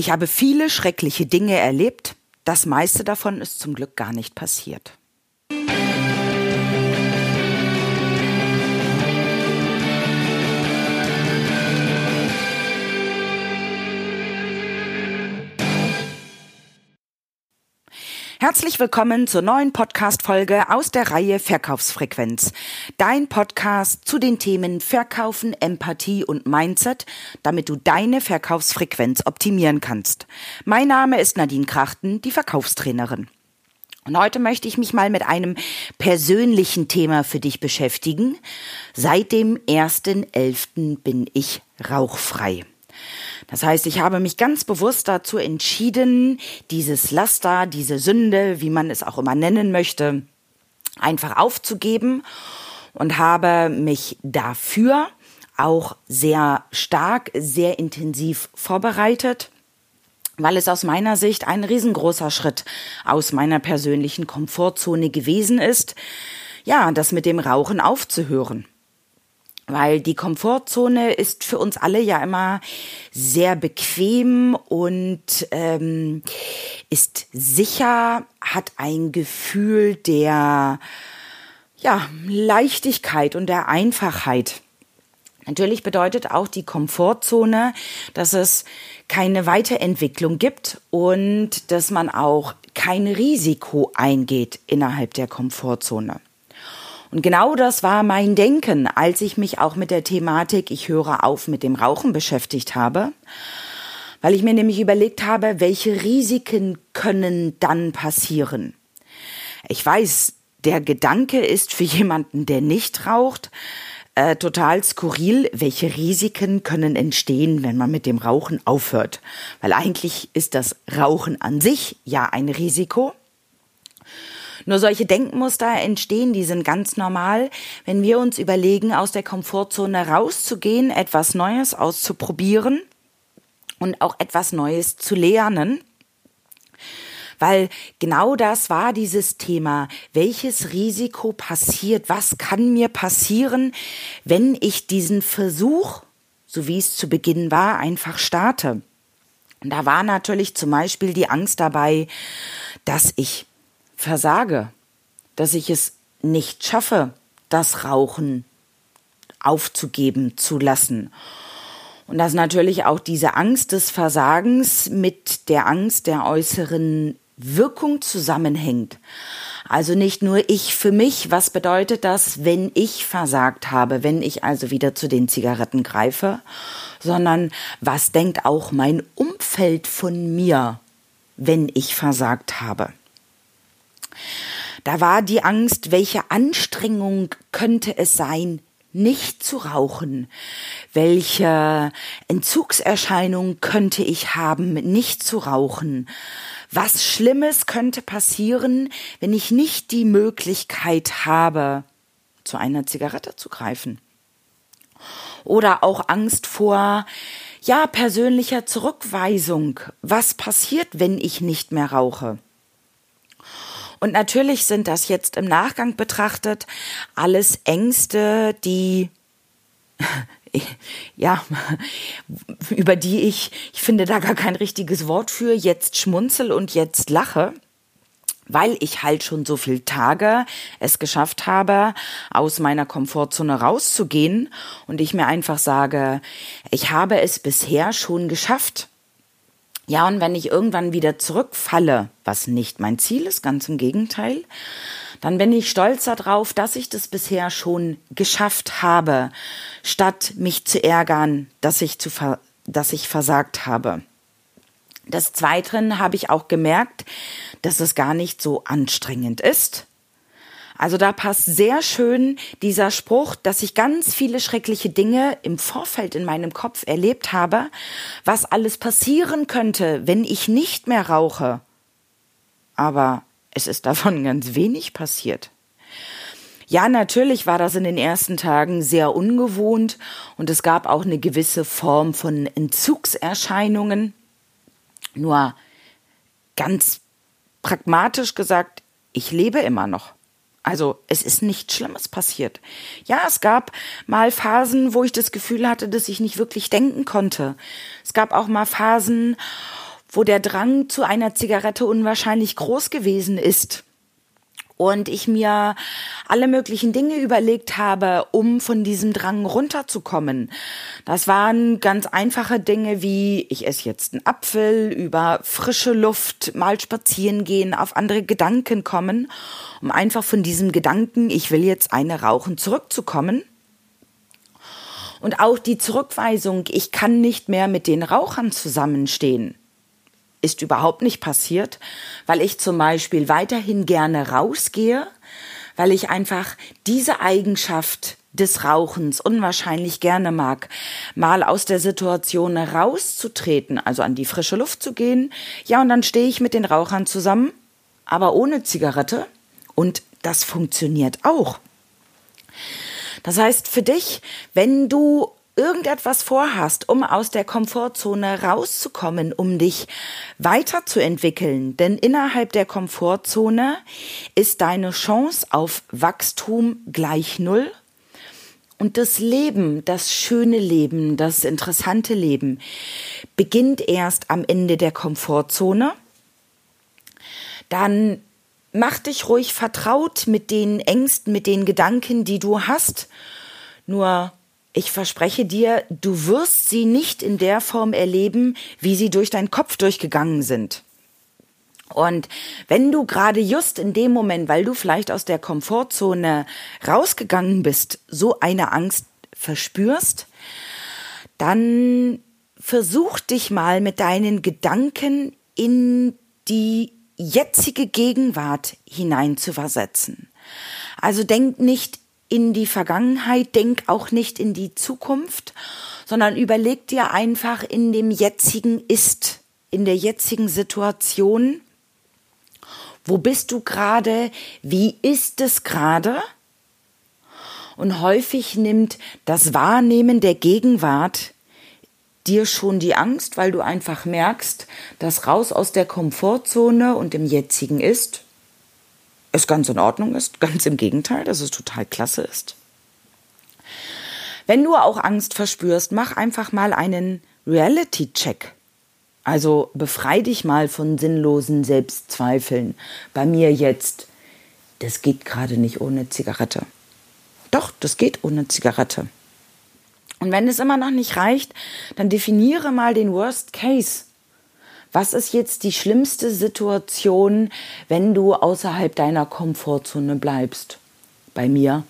Ich habe viele schreckliche Dinge erlebt, das meiste davon ist zum Glück gar nicht passiert. Herzlich willkommen zur neuen Podcast-Folge aus der Reihe Verkaufsfrequenz. Dein Podcast zu den Themen Verkaufen, Empathie und Mindset, damit du deine Verkaufsfrequenz optimieren kannst. Mein Name ist Nadine Krachten, die Verkaufstrainerin. Und heute möchte ich mich mal mit einem persönlichen Thema für dich beschäftigen. Seit dem 1.11. bin ich rauchfrei. Das heißt, ich habe mich ganz bewusst dazu entschieden, dieses Laster, diese Sünde, wie man es auch immer nennen möchte, einfach aufzugeben und habe mich dafür auch sehr stark, sehr intensiv vorbereitet, weil es aus meiner Sicht ein riesengroßer Schritt aus meiner persönlichen Komfortzone gewesen ist, ja, das mit dem Rauchen aufzuhören weil die Komfortzone ist für uns alle ja immer sehr bequem und ähm, ist sicher, hat ein Gefühl der ja, Leichtigkeit und der Einfachheit. Natürlich bedeutet auch die Komfortzone, dass es keine Weiterentwicklung gibt und dass man auch kein Risiko eingeht innerhalb der Komfortzone. Und genau das war mein Denken, als ich mich auch mit der Thematik Ich höre auf mit dem Rauchen beschäftigt habe, weil ich mir nämlich überlegt habe, welche Risiken können dann passieren. Ich weiß, der Gedanke ist für jemanden, der nicht raucht, äh, total skurril, welche Risiken können entstehen, wenn man mit dem Rauchen aufhört. Weil eigentlich ist das Rauchen an sich ja ein Risiko. Nur solche Denkmuster entstehen, die sind ganz normal, wenn wir uns überlegen, aus der Komfortzone rauszugehen, etwas Neues auszuprobieren und auch etwas Neues zu lernen. Weil genau das war dieses Thema. Welches Risiko passiert? Was kann mir passieren, wenn ich diesen Versuch, so wie es zu Beginn war, einfach starte? Und da war natürlich zum Beispiel die Angst dabei, dass ich versage, dass ich es nicht schaffe, das Rauchen aufzugeben zu lassen. Und dass natürlich auch diese Angst des Versagens mit der Angst der äußeren Wirkung zusammenhängt. Also nicht nur ich für mich, was bedeutet das, wenn ich versagt habe, wenn ich also wieder zu den Zigaretten greife, sondern was denkt auch mein Umfeld von mir, wenn ich versagt habe. Da war die Angst, welche Anstrengung könnte es sein, nicht zu rauchen? Welche Entzugserscheinung könnte ich haben, nicht zu rauchen? Was Schlimmes könnte passieren, wenn ich nicht die Möglichkeit habe, zu einer Zigarette zu greifen? Oder auch Angst vor, ja, persönlicher Zurückweisung. Was passiert, wenn ich nicht mehr rauche? Und natürlich sind das jetzt im Nachgang betrachtet alles Ängste, die ja, über die ich, ich finde da gar kein richtiges Wort für, jetzt schmunzel und jetzt lache, weil ich halt schon so viele Tage es geschafft habe, aus meiner Komfortzone rauszugehen und ich mir einfach sage, ich habe es bisher schon geschafft. Ja, und wenn ich irgendwann wieder zurückfalle, was nicht mein Ziel ist, ganz im Gegenteil, dann bin ich stolz darauf, dass ich das bisher schon geschafft habe, statt mich zu ärgern, dass ich, zu dass ich versagt habe. Des Zweiten habe ich auch gemerkt, dass es gar nicht so anstrengend ist, also da passt sehr schön dieser Spruch, dass ich ganz viele schreckliche Dinge im Vorfeld in meinem Kopf erlebt habe, was alles passieren könnte, wenn ich nicht mehr rauche. Aber es ist davon ganz wenig passiert. Ja, natürlich war das in den ersten Tagen sehr ungewohnt und es gab auch eine gewisse Form von Entzugserscheinungen. Nur ganz pragmatisch gesagt, ich lebe immer noch. Also es ist nichts Schlimmes passiert. Ja, es gab mal Phasen, wo ich das Gefühl hatte, dass ich nicht wirklich denken konnte. Es gab auch mal Phasen, wo der Drang zu einer Zigarette unwahrscheinlich groß gewesen ist und ich mir alle möglichen Dinge überlegt habe, um von diesem Drang runterzukommen. Das waren ganz einfache Dinge wie ich esse jetzt einen Apfel, über frische Luft, mal spazieren gehen, auf andere Gedanken kommen, um einfach von diesem Gedanken, ich will jetzt eine rauchen, zurückzukommen. Und auch die Zurückweisung, ich kann nicht mehr mit den Rauchern zusammenstehen ist überhaupt nicht passiert, weil ich zum Beispiel weiterhin gerne rausgehe, weil ich einfach diese Eigenschaft des Rauchens unwahrscheinlich gerne mag, mal aus der Situation rauszutreten, also an die frische Luft zu gehen. Ja, und dann stehe ich mit den Rauchern zusammen, aber ohne Zigarette. Und das funktioniert auch. Das heißt, für dich, wenn du irgendetwas vorhast, um aus der Komfortzone rauszukommen, um dich weiterzuentwickeln, denn innerhalb der Komfortzone ist deine Chance auf Wachstum gleich null. Und das Leben, das schöne Leben, das interessante Leben beginnt erst am Ende der Komfortzone. Dann mach dich ruhig vertraut mit den Ängsten, mit den Gedanken, die du hast. Nur ich verspreche dir, du wirst sie nicht in der Form erleben, wie sie durch deinen Kopf durchgegangen sind. Und wenn du gerade just in dem Moment, weil du vielleicht aus der Komfortzone rausgegangen bist, so eine Angst verspürst, dann versuch dich mal mit deinen Gedanken in die jetzige Gegenwart hinein zu versetzen. Also denk nicht in die Vergangenheit, denk auch nicht in die Zukunft, sondern überleg dir einfach in dem jetzigen Ist, in der jetzigen Situation, wo bist du gerade, wie ist es gerade? Und häufig nimmt das Wahrnehmen der Gegenwart dir schon die Angst, weil du einfach merkst, dass raus aus der Komfortzone und im jetzigen ist, es ganz in Ordnung ist. Ganz im Gegenteil, dass es total klasse ist. Wenn du auch Angst verspürst, mach einfach mal einen Reality-Check. Also befrei dich mal von sinnlosen Selbstzweifeln. Bei mir jetzt, das geht gerade nicht ohne Zigarette. Doch, das geht ohne Zigarette. Und wenn es immer noch nicht reicht, dann definiere mal den Worst Case. Was ist jetzt die schlimmste Situation, wenn du außerhalb deiner Komfortzone bleibst? Bei mir.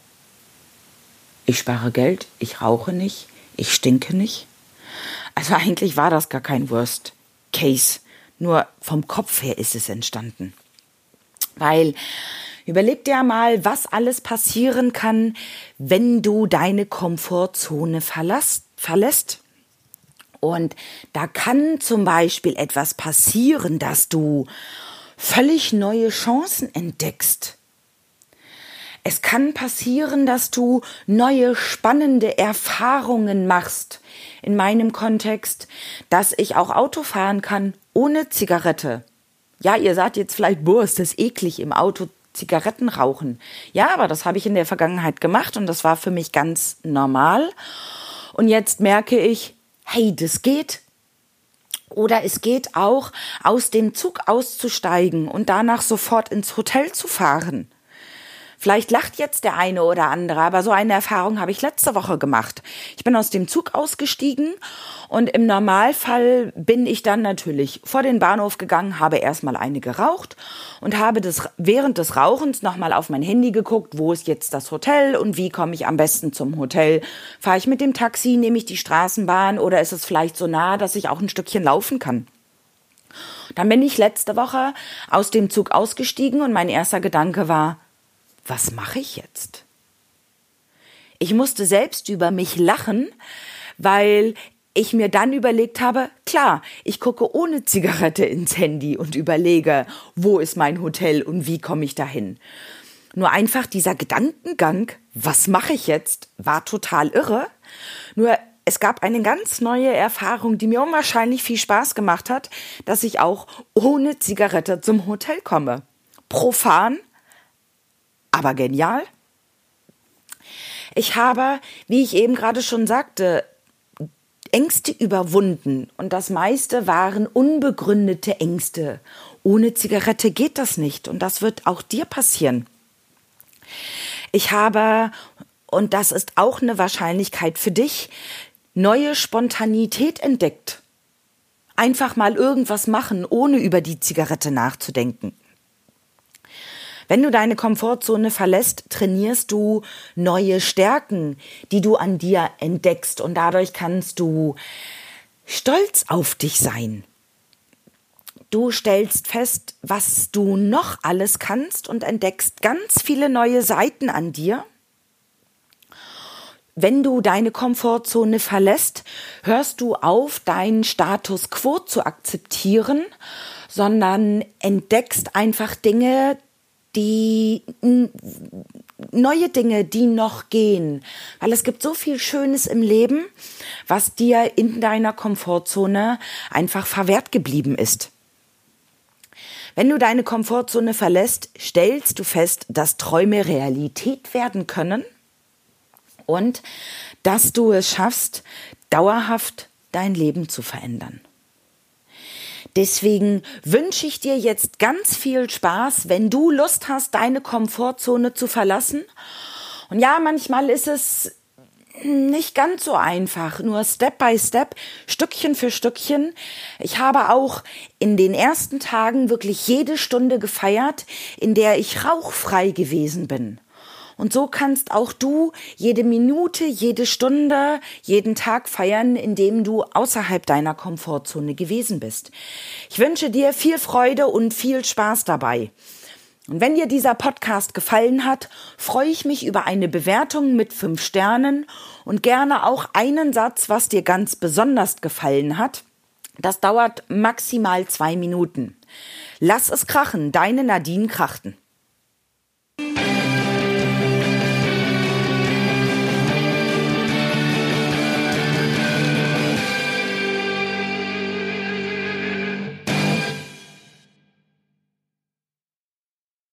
Ich spare Geld, ich rauche nicht, ich stinke nicht. Also eigentlich war das gar kein Worst Case. Nur vom Kopf her ist es entstanden. Weil überleg dir mal, was alles passieren kann, wenn du deine Komfortzone verlässt. verlässt. Und da kann zum Beispiel etwas passieren, dass du völlig neue Chancen entdeckst. Es kann passieren, dass du neue spannende Erfahrungen machst. In meinem Kontext, dass ich auch Auto fahren kann ohne Zigarette. Ja, ihr sagt jetzt vielleicht, boah, ist das eklig im Auto Zigaretten rauchen. Ja, aber das habe ich in der Vergangenheit gemacht und das war für mich ganz normal. Und jetzt merke ich, hey, das geht. Oder es geht auch, aus dem Zug auszusteigen und danach sofort ins Hotel zu fahren. Vielleicht lacht jetzt der eine oder andere, aber so eine Erfahrung habe ich letzte Woche gemacht. Ich bin aus dem Zug ausgestiegen und im Normalfall bin ich dann natürlich vor den Bahnhof gegangen, habe erstmal eine geraucht und habe das während des Rauchens nochmal auf mein Handy geguckt, wo ist jetzt das Hotel und wie komme ich am besten zum Hotel? Fahre ich mit dem Taxi, nehme ich die Straßenbahn oder ist es vielleicht so nah, dass ich auch ein Stückchen laufen kann? Dann bin ich letzte Woche aus dem Zug ausgestiegen und mein erster Gedanke war, was mache ich jetzt? Ich musste selbst über mich lachen, weil ich mir dann überlegt habe, klar, ich gucke ohne Zigarette ins Handy und überlege, wo ist mein Hotel und wie komme ich dahin. Nur einfach dieser Gedankengang, was mache ich jetzt, war total irre. Nur es gab eine ganz neue Erfahrung, die mir unwahrscheinlich viel Spaß gemacht hat, dass ich auch ohne Zigarette zum Hotel komme. Profan, aber genial. Ich habe, wie ich eben gerade schon sagte, Ängste überwunden und das meiste waren unbegründete Ängste. Ohne Zigarette geht das nicht und das wird auch dir passieren. Ich habe, und das ist auch eine Wahrscheinlichkeit für dich, neue Spontanität entdeckt. Einfach mal irgendwas machen, ohne über die Zigarette nachzudenken. Wenn du deine Komfortzone verlässt, trainierst du neue Stärken, die du an dir entdeckst und dadurch kannst du stolz auf dich sein. Du stellst fest, was du noch alles kannst und entdeckst ganz viele neue Seiten an dir. Wenn du deine Komfortzone verlässt, hörst du auf, deinen Status quo zu akzeptieren, sondern entdeckst einfach Dinge, die neue Dinge, die noch gehen, weil es gibt so viel Schönes im Leben, was dir in deiner Komfortzone einfach verwehrt geblieben ist. Wenn du deine Komfortzone verlässt, stellst du fest, dass Träume Realität werden können und dass du es schaffst, dauerhaft dein Leben zu verändern. Deswegen wünsche ich dir jetzt ganz viel Spaß, wenn du Lust hast, deine Komfortzone zu verlassen. Und ja, manchmal ist es nicht ganz so einfach, nur Step by Step, Stückchen für Stückchen. Ich habe auch in den ersten Tagen wirklich jede Stunde gefeiert, in der ich rauchfrei gewesen bin. Und so kannst auch du jede Minute, jede Stunde, jeden Tag feiern, indem du außerhalb deiner Komfortzone gewesen bist. Ich wünsche dir viel Freude und viel Spaß dabei. Und wenn dir dieser Podcast gefallen hat, freue ich mich über eine Bewertung mit fünf Sternen und gerne auch einen Satz, was dir ganz besonders gefallen hat. Das dauert maximal zwei Minuten. Lass es krachen, deine Nadine Krachten.